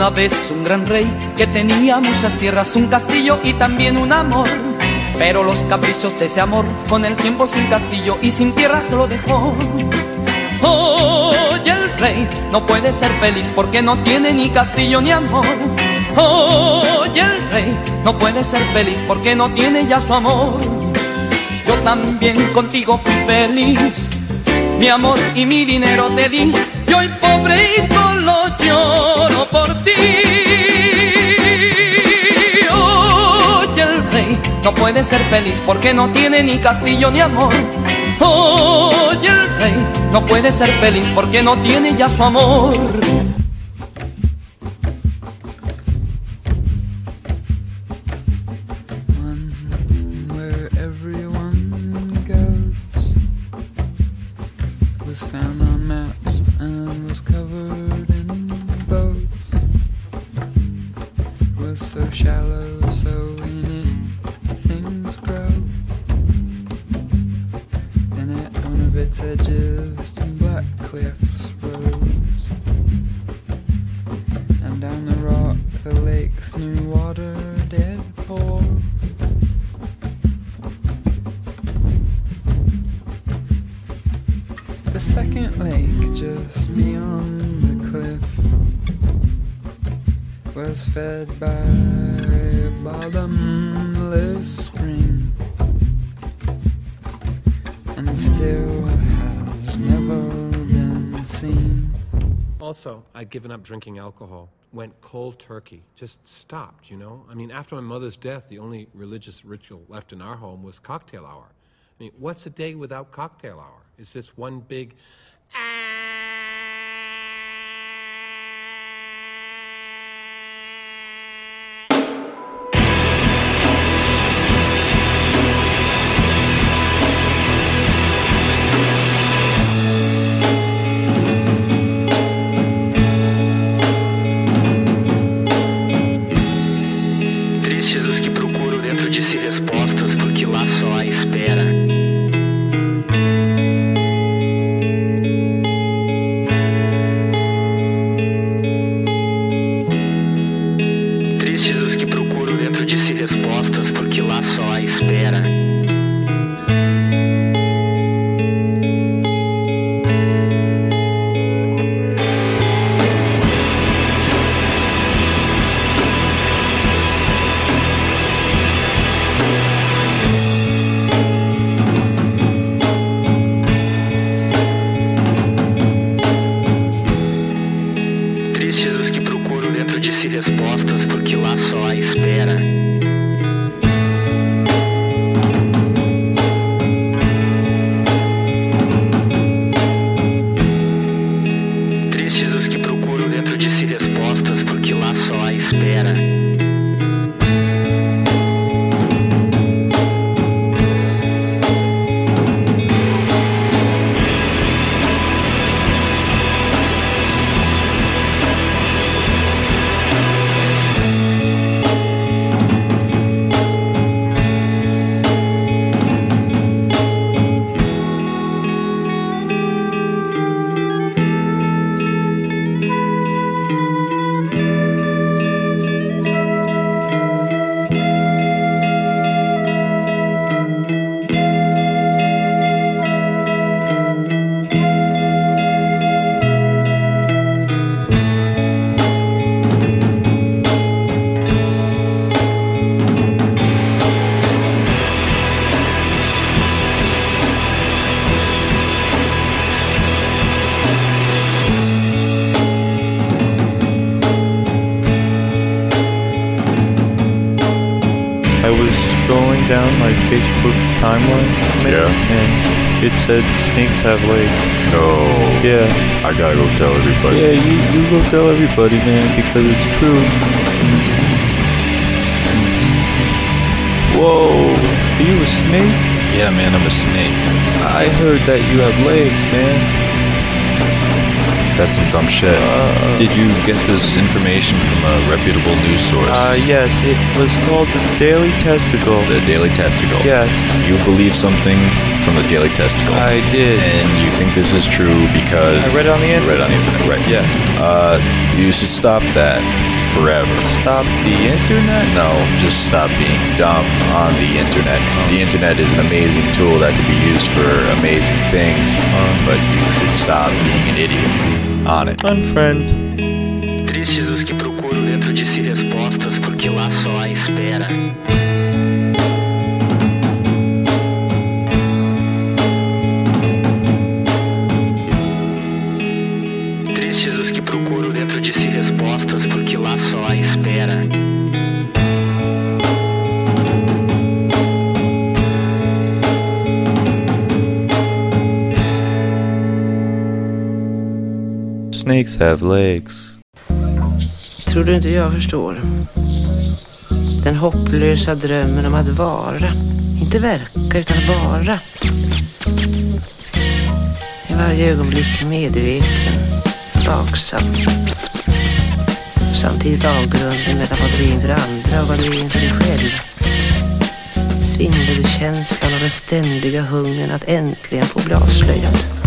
Una vez un gran rey que tenía muchas tierras, un castillo y también un amor. Pero los caprichos de ese amor con el tiempo sin castillo y sin tierras lo dejó. Hoy el rey no puede ser feliz porque no tiene ni castillo ni amor. Hoy el rey no puede ser feliz porque no tiene ya su amor. Yo también contigo fui feliz, mi amor y mi dinero te di. Y hoy pobre y no puede ser feliz porque no tiene ni castillo ni amor. Hoy el rey no puede ser feliz porque no tiene ya su amor. The lake's new water did pour. The second lake just beyond the cliff was fed by a Also, I'd given up drinking alcohol. Went cold turkey. Just stopped, you know? I mean, after my mother's death, the only religious ritual left in our home was cocktail hour. I mean, what's a day without cocktail hour? Is this one big. Tristes I was scrolling down my Facebook timeline, man, Yeah. and it said snakes have legs. No. Yeah, I gotta go tell everybody. yeah, you, you go tell everybody, man, because it's true. Whoa, are you a snake? Yeah, man, I'm a snake. I heard that you have legs, man. That's some dumb shit. Did you get this information from a reputable news source? Uh, yes, it was called the Daily Testicle. the Daily Testicle. Yes, You believe something from the Daily Testicle. I did. And you think this is true because I read it on the You read internet. it on the internet, right? Yes. Uh, you should stop that forever. Stop the internet? No, just stop being dumb on the internet. The internet is an amazing tool that can be used for amazing things, but you should stop being an idiot on it. Unfriend. Tristes os que procuram dentro de si respostas, porque lá só há espera. Tristes os que procuram dentro de si respostas, porque lá só Snakes have legs. Tror du inte jag förstår? Den hopplösa drömmen om att vara. Inte verka, utan vara. I varje ögonblick medveten, vaksam. Samtidigt avgrunden mellan vad du är inför andra och vad du är inför dig själv. Svindelkänslan och den ständiga hungern att äntligen få bli avslöjad.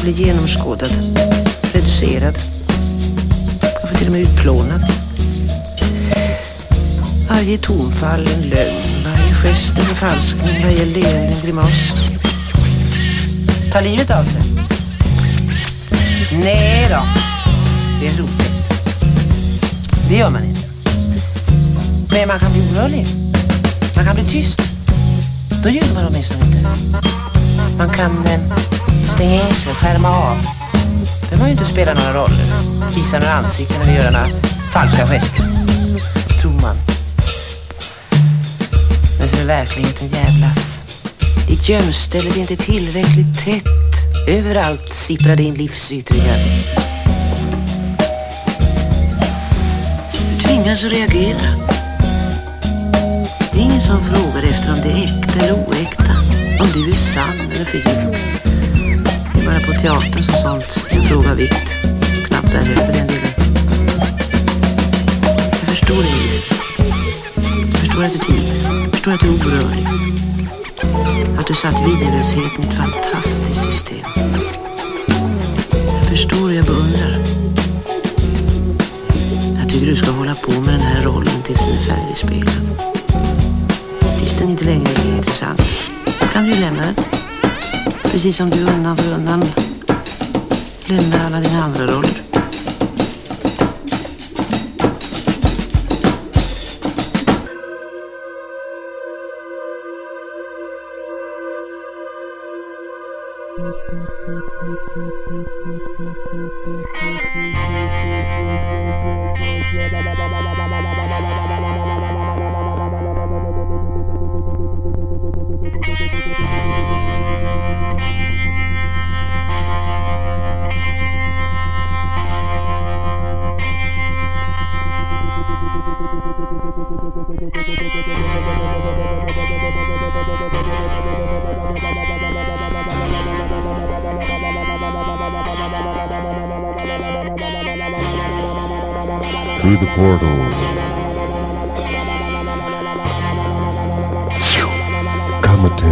Att bli genomskådad, reducerad kanske till och med utplånad. Varje tonfall en lögn, varje gest en förfalskning, varje leende en grimas. Ta livet av sig? Nej då, det är roligt. Det gör man inte. Men man kan bli orörlig. Man kan bli tyst. Då ljuger man åtminstone inte. Man kan eh, stänga in sig, skärma av. behöver man ju inte spela några roller. Visa några ansikten eller göra några falska gester. Tror man. Men så är verkligheten jävlas. Ditt gömställe är inte tillräckligt tätt. Överallt sipprar det in livsyttringar. Du tvingas att reagera. Det är ingen som frågar efter om det är äkta eller oäkta. Om du är sann eller förljugen. Det är bara på teatern som sånt är en fråga av vikt. Knappt där heller för den delen. Jag förstår dig, Elisabeth. Jag förstår att du tiger. Jag förstår att du är oberörlig. Att du satt videolösheten i ett fantastiskt system. Jag förstår och jag beundrar. Jag tycker du ska hålla på med den här rollen tills den är färdigspelad. Tills den inte längre är intressant. Kan du lämna den. Precis som du undan för undan lämnar alla dina andra roller. Through the portals. Comet.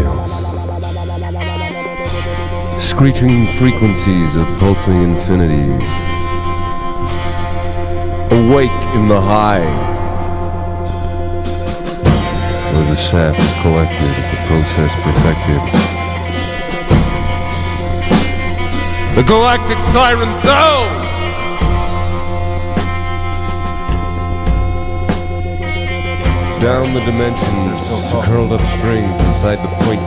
Screeching frequencies of pulsing infinities. Awake in the hive. Where the sap is collected, the process perfected. The galactic siren sound! Down the dimensions to curled up strings inside the point.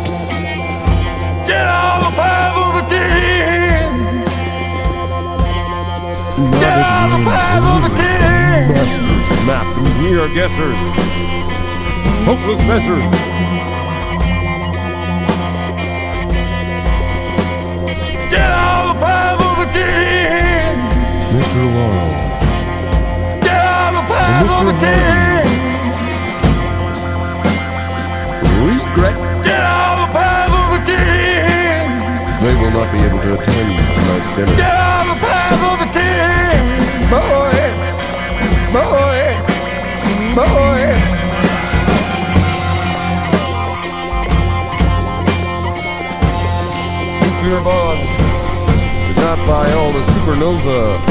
Get on the path of the king! Get on the path of the king! Masters, map, and we are guessers. Hopeless messers. Get on the path of the king! Mr. Laurel. Get on the path Mr. Regret. Get on the path of the king! They will not be able to attend tonight's dinner. Get on the path of the king, boy, boy, boy. Nuclear bombs. Not by all the supernova.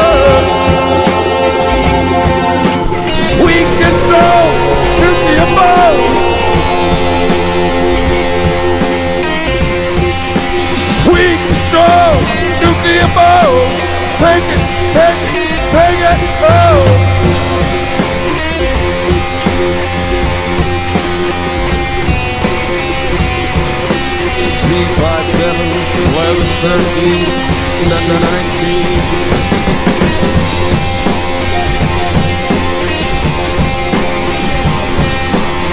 Take it, take it, take it, oh. Three, five, seven, eleven, thirteen, nine, nineteen.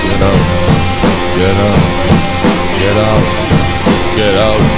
Get out, get out, get out, get out,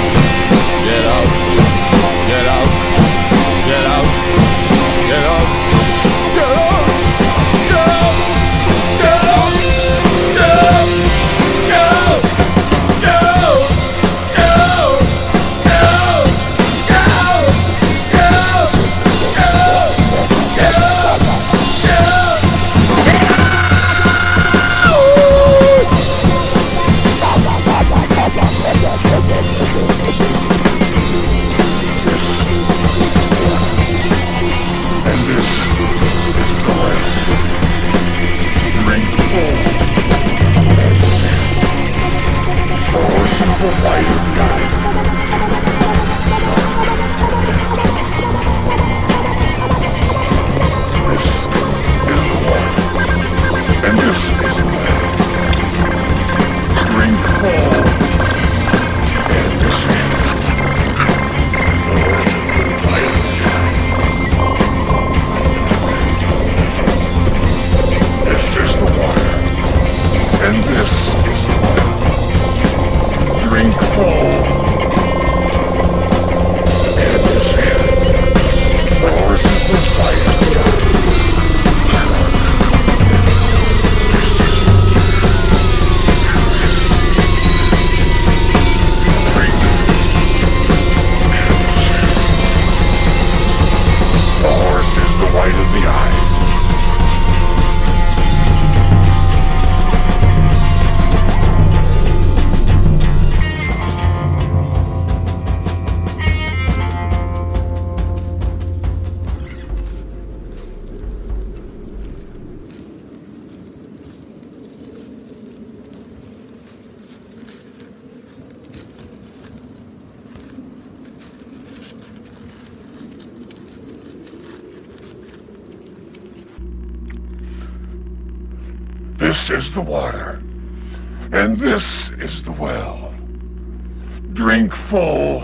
full,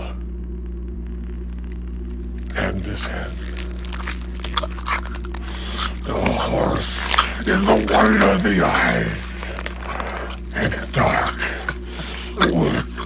and this end. The horse is the white of the eyes, and dark within.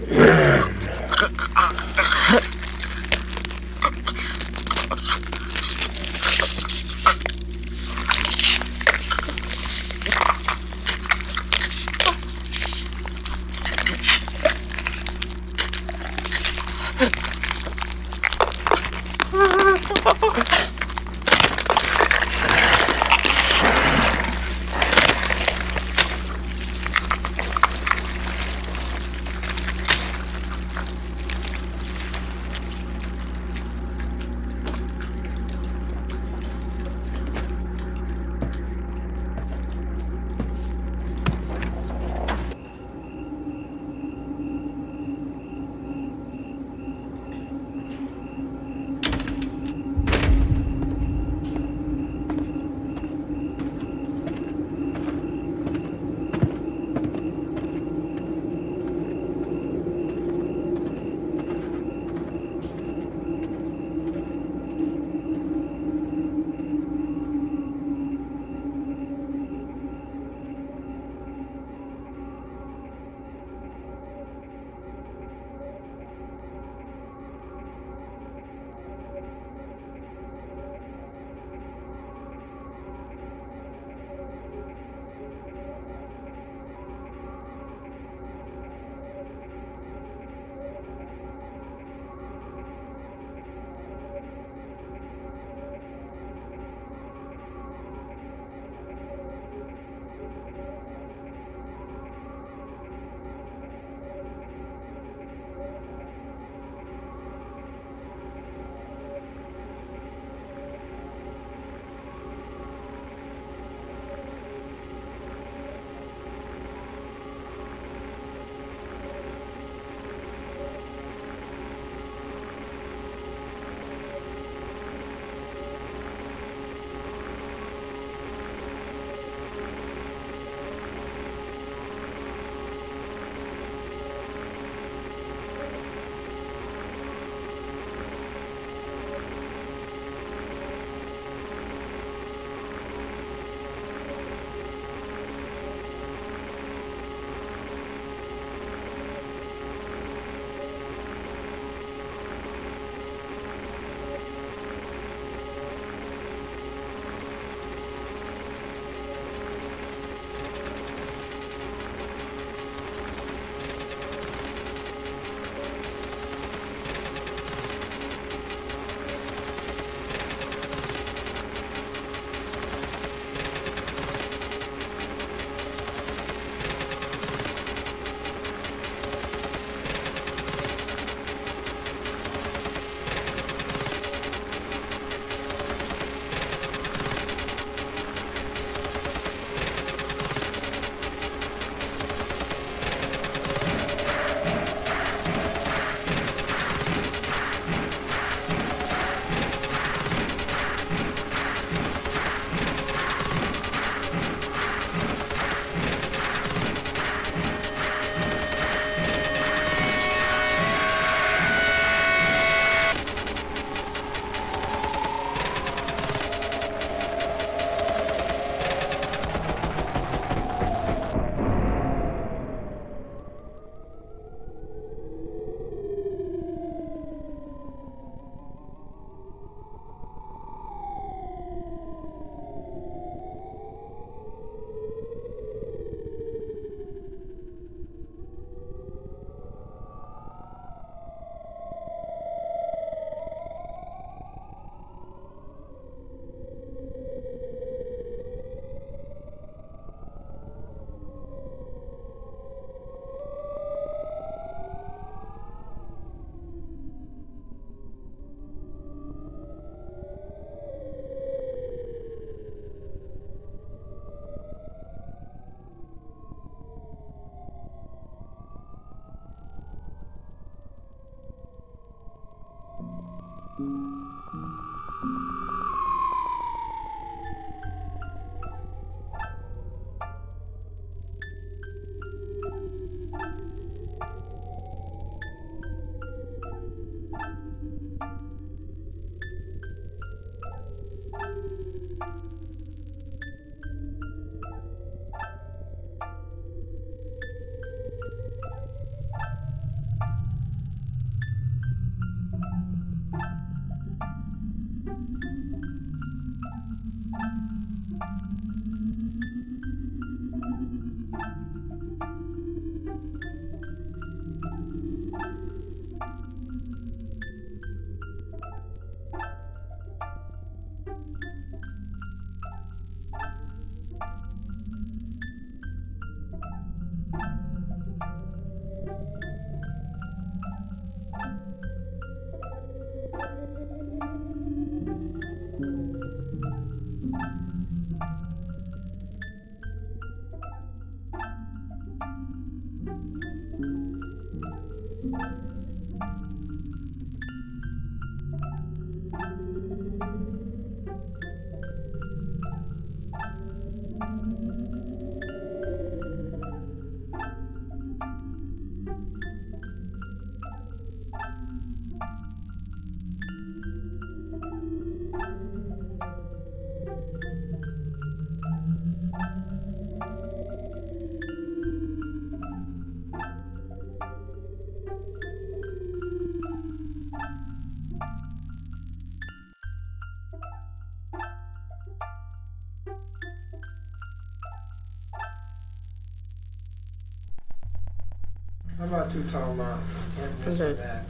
How about Tall Mountain? Can't miss with that.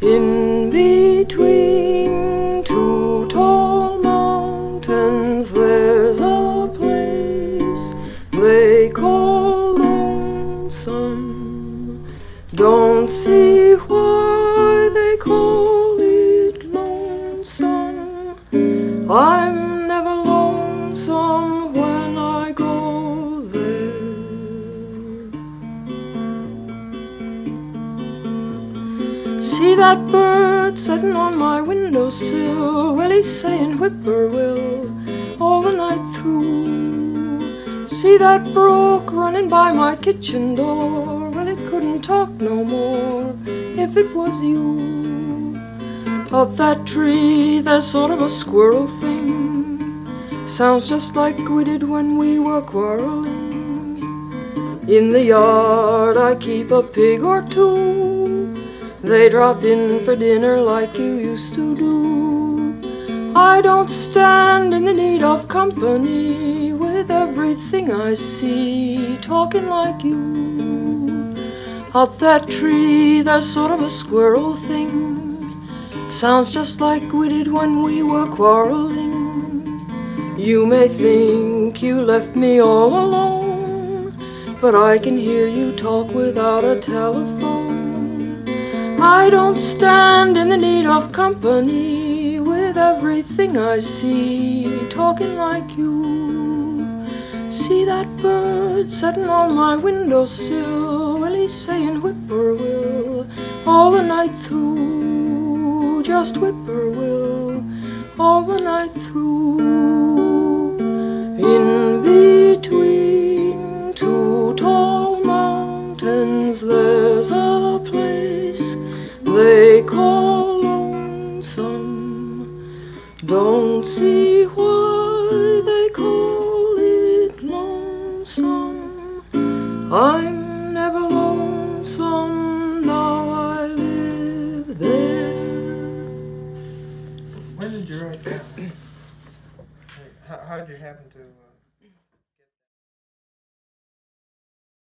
In between two tall mountains, there's a place they call lonesome. Don't see that bird sitting on my windowsill. Well, he's saying whippoorwill all the night through. See that brook running by my kitchen door. Well, it couldn't talk no more if it was you. Up that tree, there's sort of a squirrel thing. Sounds just like we did when we were quarreling. In the yard, I keep a pig or two. They drop in for dinner like you used to do. I don't stand in the need of company with everything I see talking like you. Up that tree, there's sort of a squirrel thing. Sounds just like we did when we were quarreling. You may think you left me all alone, but I can hear you talk without a telephone. I don't stand in the need of company with everything I see talking like you. See that bird sitting on my windowsill? Well, he's saying whippoorwill all the night through. Just whippoorwill all the night through. In see